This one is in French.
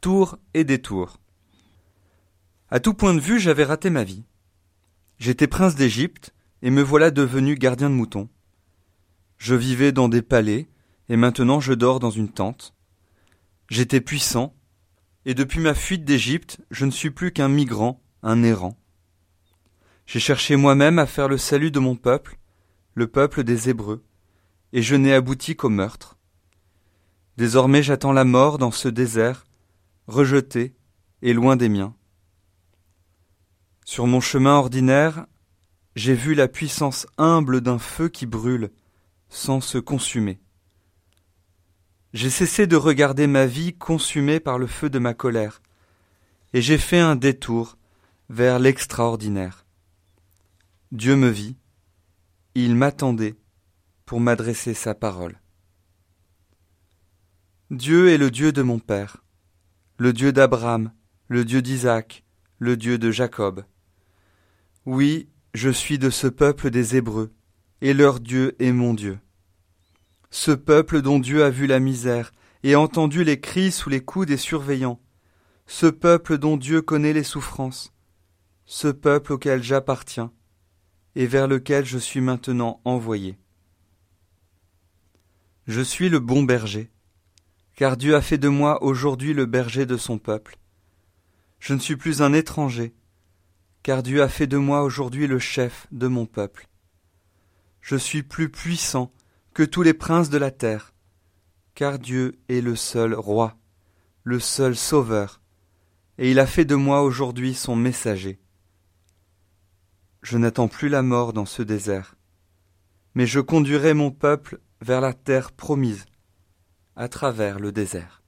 tours et détours. À tout point de vue, j'avais raté ma vie. J'étais prince d'Égypte, et me voilà devenu gardien de moutons. Je vivais dans des palais, et maintenant je dors dans une tente. J'étais puissant, et depuis ma fuite d'Égypte, je ne suis plus qu'un migrant, un errant. J'ai cherché moi-même à faire le salut de mon peuple, le peuple des Hébreux, et je n'ai abouti qu'au meurtre. Désormais j'attends la mort dans ce désert, rejeté et loin des miens. Sur mon chemin ordinaire, j'ai vu la puissance humble d'un feu qui brûle sans se consumer. J'ai cessé de regarder ma vie consumée par le feu de ma colère, et j'ai fait un détour vers l'extraordinaire. Dieu me vit, il m'attendait pour m'adresser sa parole. Dieu est le Dieu de mon Père, le Dieu d'Abraham, le Dieu d'Isaac, le Dieu de Jacob. Oui, je suis de ce peuple des Hébreux, et leur Dieu est mon Dieu. Ce peuple dont Dieu a vu la misère et entendu les cris sous les coups des surveillants, ce peuple dont Dieu connaît les souffrances, ce peuple auquel j'appartiens, et vers lequel je suis maintenant envoyé. Je suis le bon berger, car Dieu a fait de moi aujourd'hui le berger de son peuple. Je ne suis plus un étranger, car Dieu a fait de moi aujourd'hui le chef de mon peuple. Je suis plus puissant que tous les princes de la terre, car Dieu est le seul roi, le seul sauveur, et il a fait de moi aujourd'hui son messager. Je n'attends plus la mort dans ce désert, mais je conduirai mon peuple vers la terre promise, à travers le désert.